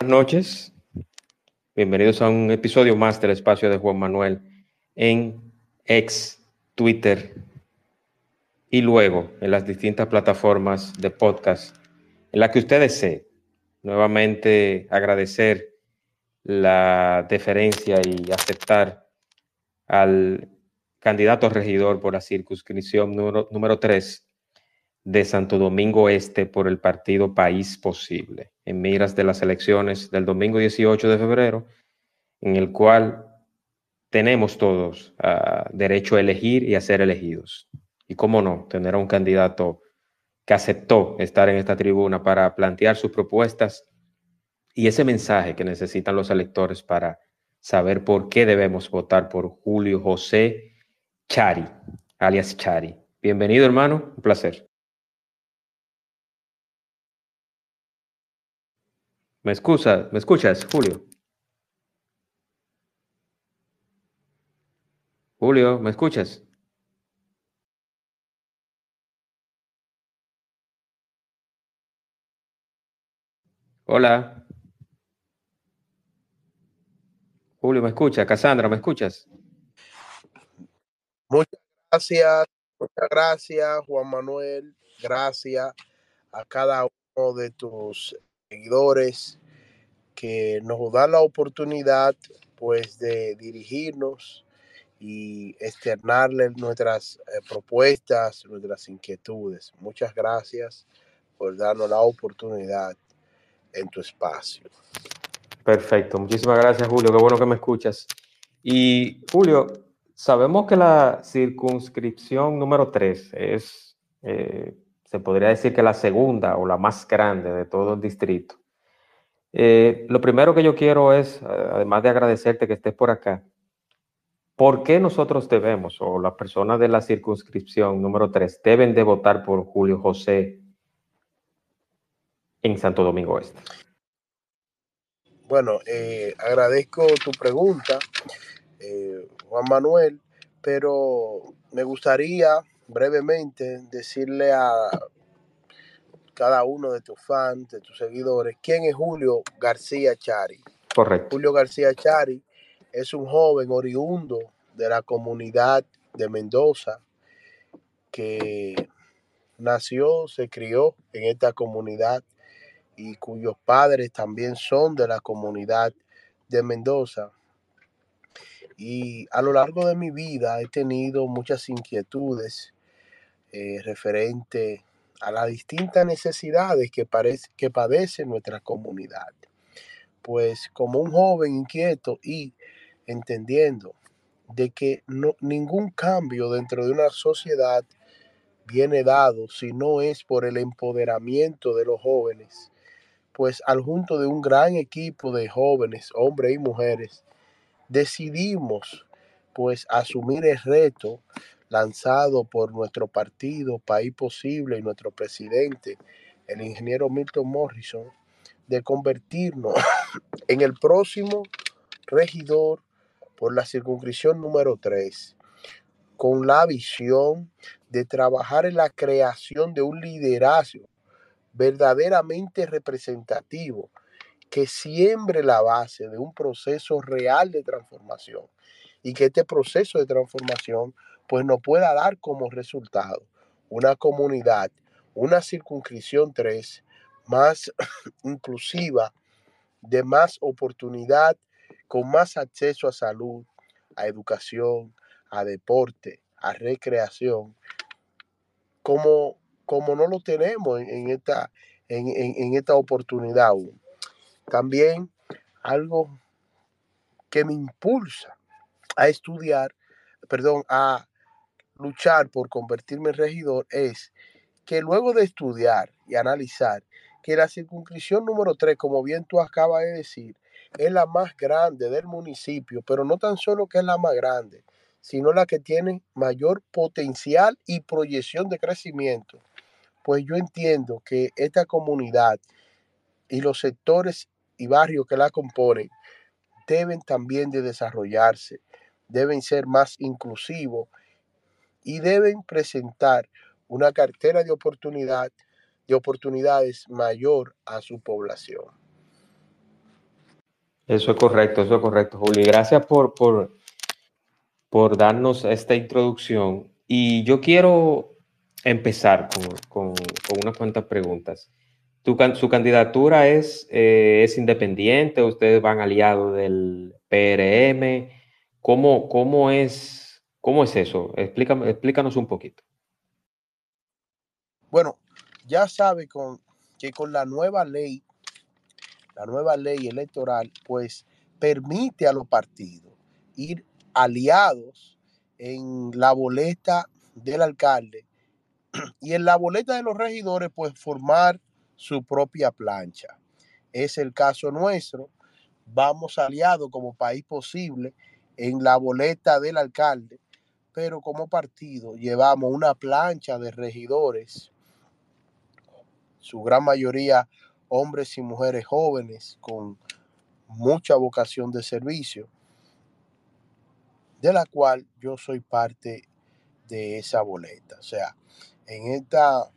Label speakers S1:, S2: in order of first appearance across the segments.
S1: Buenas noches. Bienvenidos a un episodio más del espacio de Juan Manuel en ex Twitter y luego en las distintas plataformas de podcast en las que usted desee. Nuevamente agradecer la deferencia y aceptar al candidato regidor por la circunscripción número, número 3 de Santo Domingo Este por el partido País Posible, en miras de las elecciones del domingo 18 de febrero, en el cual tenemos todos uh, derecho a elegir y a ser elegidos. Y cómo no, tener a un candidato que aceptó estar en esta tribuna para plantear sus propuestas y ese mensaje que necesitan los electores para saber por qué debemos votar por Julio José Chari, alias Chari. Bienvenido, hermano, un placer. ¿Me excusa, me escuchas, Julio? Julio, ¿me escuchas? Hola. Julio, ¿me escucha? Cassandra, ¿me escuchas?
S2: Muchas gracias, muchas gracias, Juan Manuel. Gracias a cada uno de tus seguidores que nos dan la oportunidad pues de dirigirnos y externarles nuestras eh, propuestas, nuestras inquietudes. Muchas gracias por darnos la oportunidad en tu espacio.
S1: Perfecto, muchísimas gracias Julio, qué bueno que me escuchas. Y Julio, sabemos que la circunscripción número 3 es, eh, se podría decir que la segunda o la más grande de todo el distrito. Eh, lo primero que yo quiero es, además de agradecerte que estés por acá, ¿por qué nosotros debemos, o las personas de la circunscripción número 3, deben de votar por Julio José en Santo Domingo Este?
S2: Bueno, eh, agradezco tu pregunta, eh, Juan Manuel, pero me gustaría brevemente decirle a cada uno de tus fans, de tus seguidores, quién es Julio García Chari.
S1: Correcto.
S2: Julio García Chari es un joven oriundo de la comunidad de Mendoza que nació, se crió en esta comunidad y cuyos padres también son de la comunidad de Mendoza. Y a lo largo de mi vida he tenido muchas inquietudes eh, referente a las distintas necesidades que, parece, que padece nuestra comunidad. Pues como un joven inquieto y entendiendo de que no, ningún cambio dentro de una sociedad viene dado si no es por el empoderamiento de los jóvenes, pues al junto de un gran equipo de jóvenes, hombres y mujeres, decidimos pues asumir el reto lanzado por nuestro partido País Posible y nuestro presidente, el ingeniero Milton Morrison, de convertirnos en el próximo regidor por la circunscripción número 3, con la visión de trabajar en la creación de un liderazgo verdaderamente representativo que siembre la base de un proceso real de transformación y que este proceso de transformación pues nos pueda dar como resultado una comunidad, una circunscripción 3 más inclusiva, de más oportunidad, con más acceso a salud, a educación, a deporte, a recreación, como, como no lo tenemos en, esta, en, en esta oportunidad aún. También algo que me impulsa a estudiar, perdón, a luchar por convertirme en regidor es que luego de estudiar y analizar que la circunscripción número 3, como bien tú acabas de decir, es la más grande del municipio, pero no tan solo que es la más grande, sino la que tiene mayor potencial y proyección de crecimiento. Pues yo entiendo que esta comunidad y los sectores y barrios que la componen deben también de desarrollarse, deben ser más inclusivos y deben presentar una cartera de oportunidad de oportunidades mayor a su población.
S1: Eso es correcto, eso es correcto, Julio. Gracias por, por, por darnos esta introducción. Y yo quiero empezar con, unas cuantas preguntas. ¿Tu, ¿Su candidatura es, eh, es independiente? ¿Ustedes van aliados del PRM? ¿Cómo, cómo, es, cómo es eso? Explícanos un poquito.
S2: Bueno, ya sabe que con la nueva ley, la nueva ley electoral, pues permite a los partidos ir aliados en la boleta del alcalde y en la boleta de los regidores, pues formar su propia plancha. Es el caso nuestro. Vamos aliados como país posible en la boleta del alcalde, pero como partido llevamos una plancha de regidores su gran mayoría hombres y mujeres jóvenes con mucha vocación de servicio, de la cual yo soy parte de esa boleta. O sea, en esta,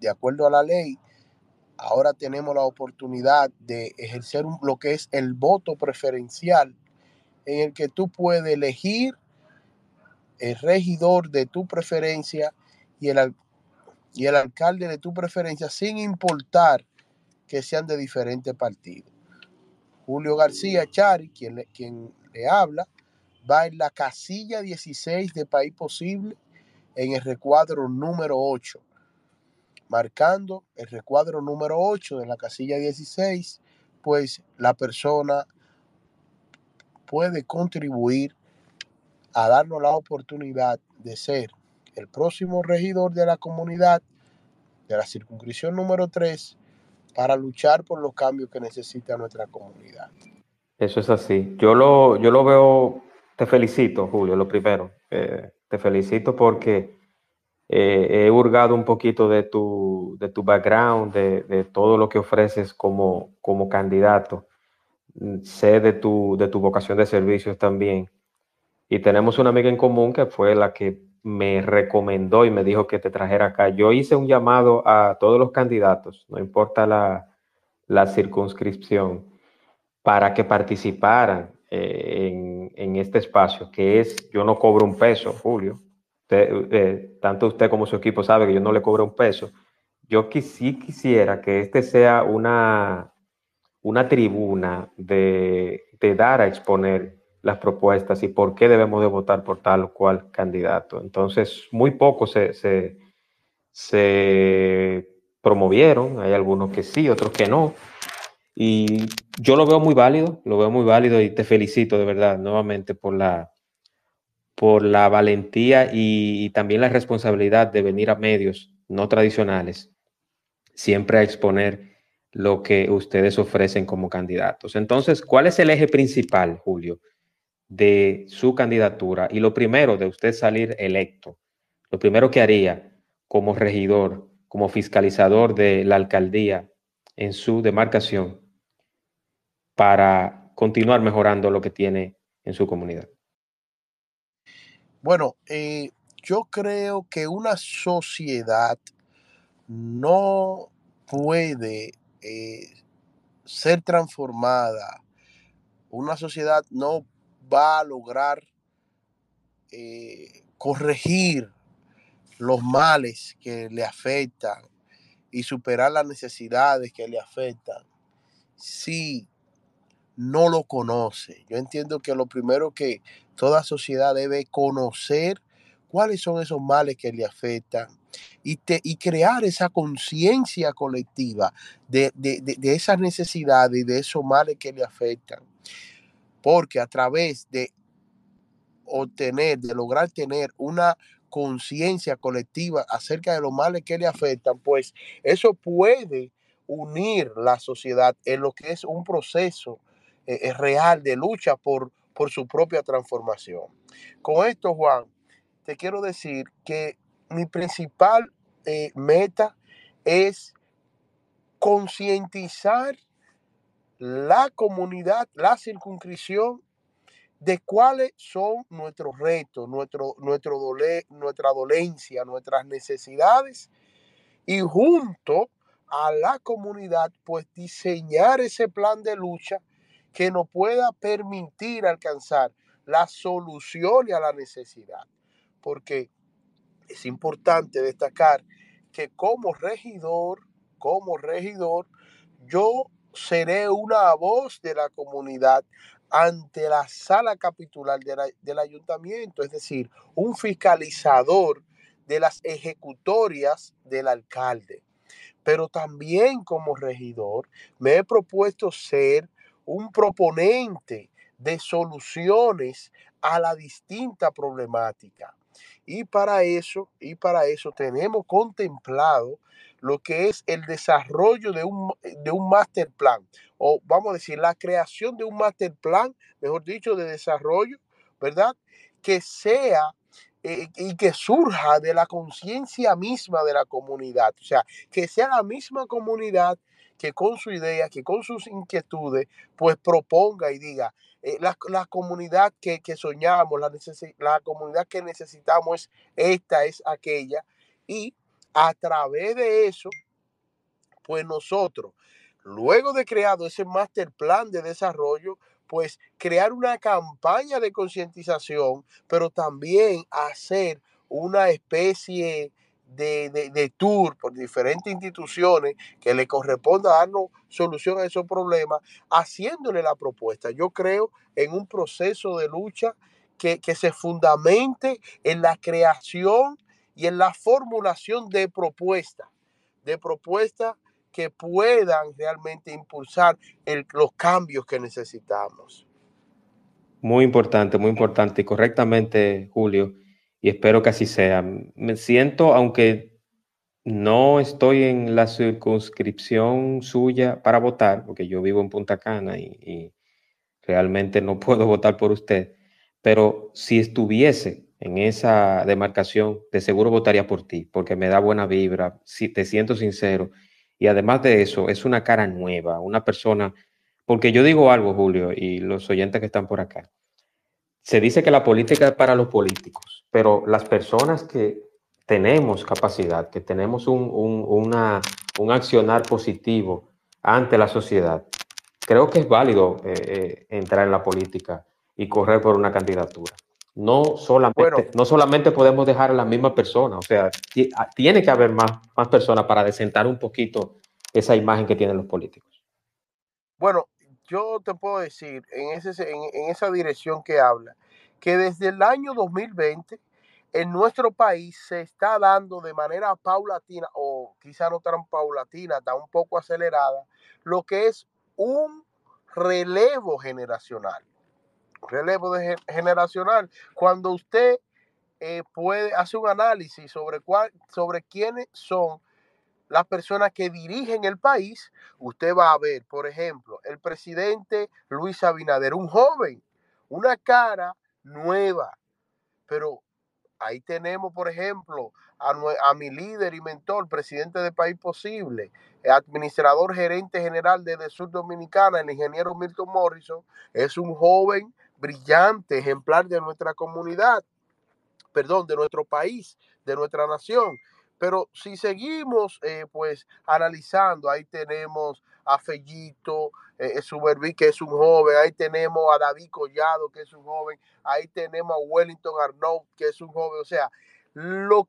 S2: de acuerdo a la ley, ahora tenemos la oportunidad de ejercer lo que es el voto preferencial, en el que tú puedes elegir el regidor de tu preferencia y el, y el alcalde de tu preferencia sin importar que sean de diferentes partidos. Julio García Chari, quien le, quien le habla, va en la casilla 16 de País Posible en el recuadro número 8, marcando el recuadro número 8 de la casilla 16, pues la persona puede contribuir a darnos la oportunidad de ser el próximo regidor de la comunidad de la circunscripción número 3 para luchar por los cambios que necesita nuestra comunidad.
S1: Eso es así. Yo lo, yo lo veo, te felicito, Julio, lo primero. Eh, te felicito porque eh, he hurgado un poquito de tu, de tu background, de, de, todo lo que ofreces como, como candidato. Sé de tu, de tu vocación de servicios también. Y tenemos una amiga en común que fue la que me recomendó y me dijo que te trajera acá. Yo hice un llamado a todos los candidatos, no importa la, circunscripción, para que participaran eh, en, este espacio, que es, yo no cobro un peso, Julio. Eh, tanto usted como su equipo sabe que yo no le cobro un peso. Yo sí quisiera que este sea una, una tribuna de, de dar a exponer las propuestas y por qué debemos de votar por tal o cual candidato. Entonces, muy pocos se, se, promovieron, hay algunos que sí, otros que no. Y yo lo veo muy válido, lo veo muy válido y te felicito de verdad nuevamente por la, por la valentía y, y, también la responsabilidad de venir a medios no tradicionales, siempre a exponer lo que ustedes ofrecen como candidatos. Entonces, ¿cuál es el eje principal, Julio, de su candidatura y lo primero de usted salir electo, lo primero que haría como regidor, como fiscalizador de la alcaldía en su demarcación para continuar mejorando lo que tiene en su comunidad?
S2: Bueno, eh, yo creo que una sociedad no puede eh, ser transformada, una sociedad no va a lograr eh, corregir los males que le afectan y superar las necesidades que le afectan si no lo conoce. Yo entiendo que lo primero que toda sociedad debe conocer cuáles son esos males que le afectan y, y crear esa conciencia colectiva de, de esas necesidades y de esos males que le afectan porque a través de obtener, de lograr tener una conciencia colectiva acerca de los males que le afectan, pues eso puede unir la sociedad en lo que es un proceso eh, real de lucha por, por su propia transformación. Con esto, Juan, te quiero decir que mi principal meta es concientizar la comunidad, la circunscripción de cuáles son nuestros retos, nuestro, nuestro nuestra dolencia, nuestras necesidades y junto a la comunidad, pues diseñar ese plan de lucha que nos pueda permitir alcanzar la solución a la necesidad. Porque es importante destacar que como regidor, como regidor, yo seré una voz de la comunidad ante la sala capitular del ayuntamiento, es decir, un fiscalizador de las ejecutorias del alcalde. Pero también como regidor me he propuesto ser un proponente de soluciones a la distinta problemática. Y para eso, y para eso tenemos contemplado lo que es el desarrollo de un, de un master plan, o vamos a decir, la creación de un master plan, mejor dicho, de desarrollo, ¿verdad? Que sea eh, y que surja de la conciencia misma de la comunidad, o sea, que sea la misma comunidad que con su idea, que con sus inquietudes, pues proponga y diga, eh, la, comunidad que, soñamos, la, la comunidad que necesitamos es esta, es aquella, y a través de eso, pues nosotros, luego de creado ese master plan de desarrollo, pues crear una campaña de concientización, pero también hacer una especie de, tour por diferentes instituciones que le corresponda darnos solución a esos problemas, haciéndole la propuesta. Yo creo en un proceso de lucha que, que se fundamente en la creación y en la formulación de propuestas, de propuestas que puedan realmente impulsar los cambios que necesitamos.
S1: Muy importante, muy importante y correctamente, Julio, y espero que así sea. Me siento, aunque no estoy en la circunscripción suya para votar, porque yo vivo en Punta Cana y, y realmente no puedo votar por usted, pero si estuviese en esa demarcación, de seguro votaría por ti, porque me da buena vibra, si te siento sincero. Y además de eso, es una cara nueva, una persona, porque yo digo algo, Julio, y los oyentes que están por acá. Se dice que la política es para los políticos, pero las personas que tenemos capacidad, que tenemos un, una, un accionar positivo ante la sociedad, creo que es válido eh, eh, entrar en la política y correr por una candidatura. No solamente, no solamente podemos dejar a la misma persona, o sea, ah, tiene que haber más, más personas para desentar un poquito esa imagen que tienen los políticos.
S2: Bueno, yo te puedo decir en, ese, en, esa dirección que habla, que desde el año 2020 en nuestro país se está dando de manera paulatina, o quizá no tan paulatina, tan un poco acelerada, lo que es un relevo generacional relevo de generacional. Cuando usted eh, puede hacer un análisis sobre, cuál, sobre quiénes son las personas que dirigen el país, usted va a ver, por ejemplo, el presidente Luis Abinader, un joven, una cara nueva, pero ahí tenemos, por ejemplo, a, mi líder y mentor, presidente de País Posible, administrador gerente general de, de Sur Dominicana, el ingeniero Milton Morrison, es un joven brillante ejemplar de nuestra comunidad, perdón, de nuestro país, de nuestra nación. Pero si seguimos, eh, pues, analizando, ahí tenemos a Fellito eh, que es un joven, ahí tenemos a David Collado, que es un joven, ahí tenemos a Wellington Arnaud, que es un joven, o sea, lo,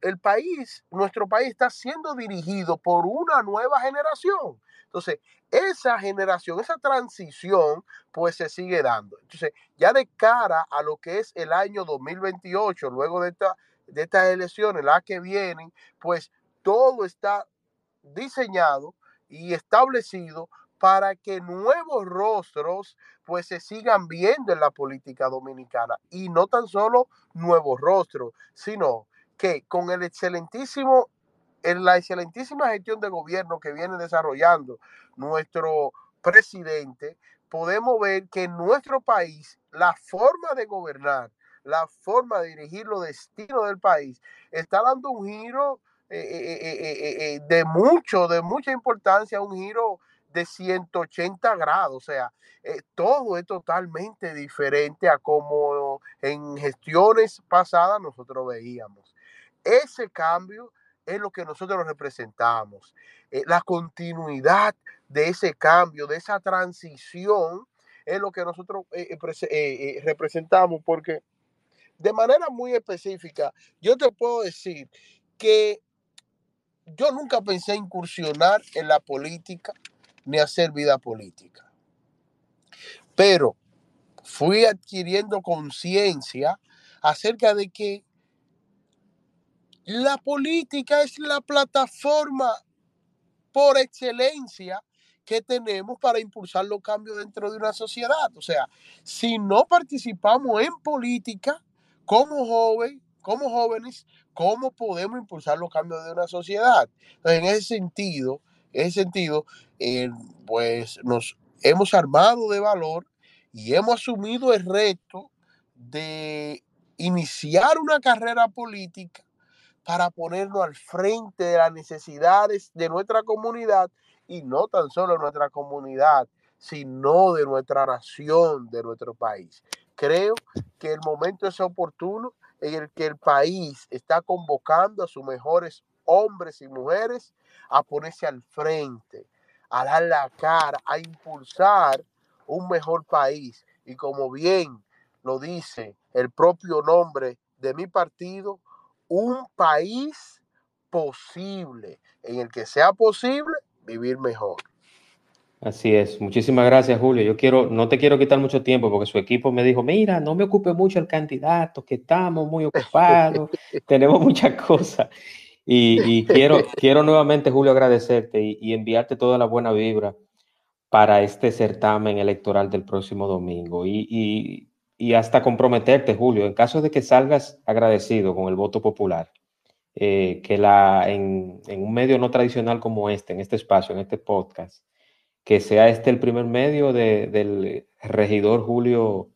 S2: el país, nuestro país está siendo dirigido por una nueva generación. Entonces, esa generación, esa transición, pues se sigue dando. Entonces, ya de cara a lo que es el año 2028, luego de, esta, de estas elecciones, las que vienen, pues todo está diseñado y establecido para que nuevos rostros pues se sigan viendo en la política dominicana y no tan solo nuevos rostros, sino que con el excelentísimo en la excelentísima gestión de gobierno que viene desarrollando nuestro presidente, podemos ver que en nuestro país la forma de gobernar, la forma de dirigir los destinos del país, está dando un giro eh, eh, eh, de mucho, de mucha importancia, un giro de 180 grados, o sea, todo es totalmente diferente a como en gestiones pasadas nosotros veíamos. Ese cambio es lo que nosotros representamos. la continuidad de ese cambio, de esa transición, es lo que nosotros representamos, porque de manera muy específica, yo te puedo decir que yo nunca pensé incursionar en la política ni hacer vida política. Pero fui adquiriendo conciencia acerca de que la política es la plataforma por excelencia que tenemos para impulsar los cambios dentro de una sociedad. O sea, si no participamos en política como joven, como jóvenes, cómo podemos impulsar los cambios de una sociedad. en ese sentido, en ese sentido, eh, pues nos hemos armado de valor y hemos asumido el reto de iniciar una carrera política para ponernos al frente de las necesidades de nuestra comunidad y no tan solo de nuestra comunidad, sino de nuestra nación, de nuestro país. Creo que el momento es oportuno en el que el país está convocando a sus mejores hombres y mujeres a ponerse al frente, a dar la cara, a impulsar un mejor país. Y como bien lo dice el propio nombre de mi partido, un país posible, en el que sea posible vivir mejor.
S1: Así es. Muchísimas gracias, Julio. Yo quiero, no te quiero quitar mucho tiempo porque su equipo me dijo, mira, no me ocupe mucho el candidato, que estamos muy ocupados, tenemos muchas cosas. Y, quiero, quiero nuevamente, Julio, agradecerte y, enviarte toda la buena vibra para este certamen electoral del próximo domingo. Y, hasta comprometerte, Julio, en caso de que salgas agradecido con el voto popular, eh, que la, en, en un medio no tradicional como este, en este espacio, en este podcast, que sea este el primer medio del regidor Julio,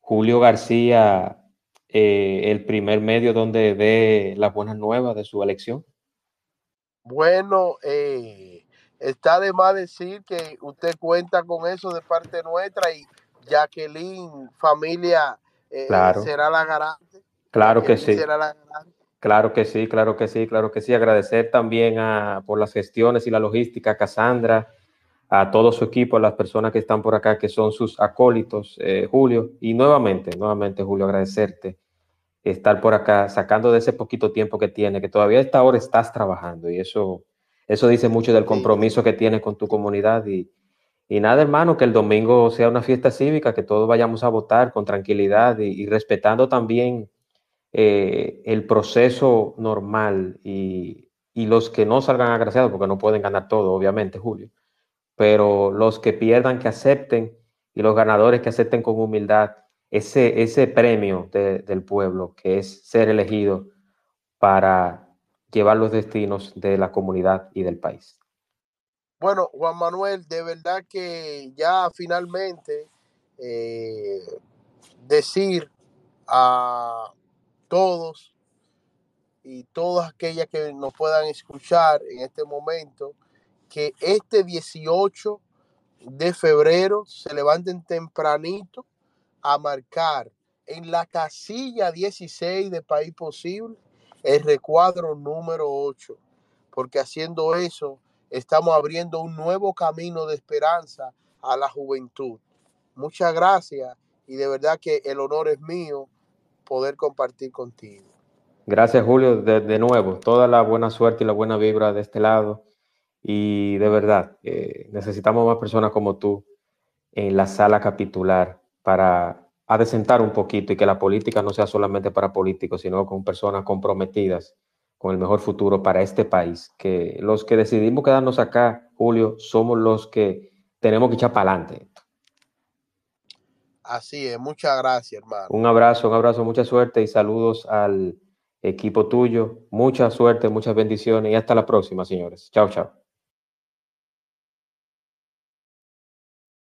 S1: Julio García, eh, el primer medio donde dé las buenas nuevas de su elección?
S2: Bueno, eh, está de más decir que usted cuenta con eso de parte nuestra y Jacqueline, familia, eh, será la garante.
S1: Claro que sí. Claro que sí, claro que sí, claro que sí. Agradecer también a, por las gestiones y la logística a Cassandra, a todo su equipo, a las personas que están por acá, que son sus acólitos, eh, Julio. Y nuevamente, nuevamente, Julio, agradecerte estar por acá, sacando de ese poquito tiempo que tiene, que todavía a esta hora estás trabajando. Y eso, eso dice mucho del compromiso que tienes con tu comunidad. Y, y nada, hermano, que el domingo sea una fiesta cívica, que todos vayamos a votar con tranquilidad y, respetando también eh, el proceso normal y, y los que no salgan agraciados, porque no pueden ganar todo, obviamente, Julio pero los que pierdan que acepten y los ganadores que acepten con humildad ese, ese premio del pueblo, que es ser elegido para llevar los destinos de la comunidad y del país.
S2: Bueno, Juan Manuel, de verdad que ya finalmente eh, decir a todos y todas aquellas que nos puedan escuchar en este momento, que este 18 de febrero se levanten tempranito a marcar en la casilla 16 de País Posible el recuadro número 8, porque haciendo eso estamos abriendo un nuevo camino de esperanza a la juventud. Muchas gracias y de verdad que el honor es mío poder compartir contigo.
S1: Gracias Julio, de, de nuevo, toda la buena suerte y la buena vibra de este lado y de verdad, eh, necesitamos más personas como tú en la sala capitular para adecentar un poquito y que la política no sea solamente para políticos, sino con personas comprometidas con el mejor futuro para este país. Que los que decidimos quedarnos acá, Julio, somos los que tenemos que echar para adelante.
S2: Así es, muchas gracias, hermano.
S1: Un abrazo, un abrazo, mucha suerte y saludos al equipo tuyo. Mucha suerte, muchas bendiciones y hasta la próxima, señores. Chao, chao.